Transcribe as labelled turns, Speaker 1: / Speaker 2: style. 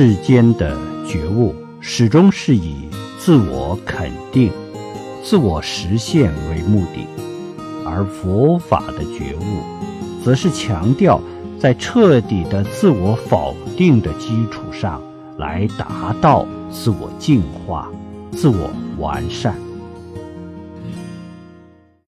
Speaker 1: 世间的觉悟始终是以自我肯定自我实现为目的而佛法的觉悟则是强调在彻底的自我否定的基础上来达到自我净化自我完善。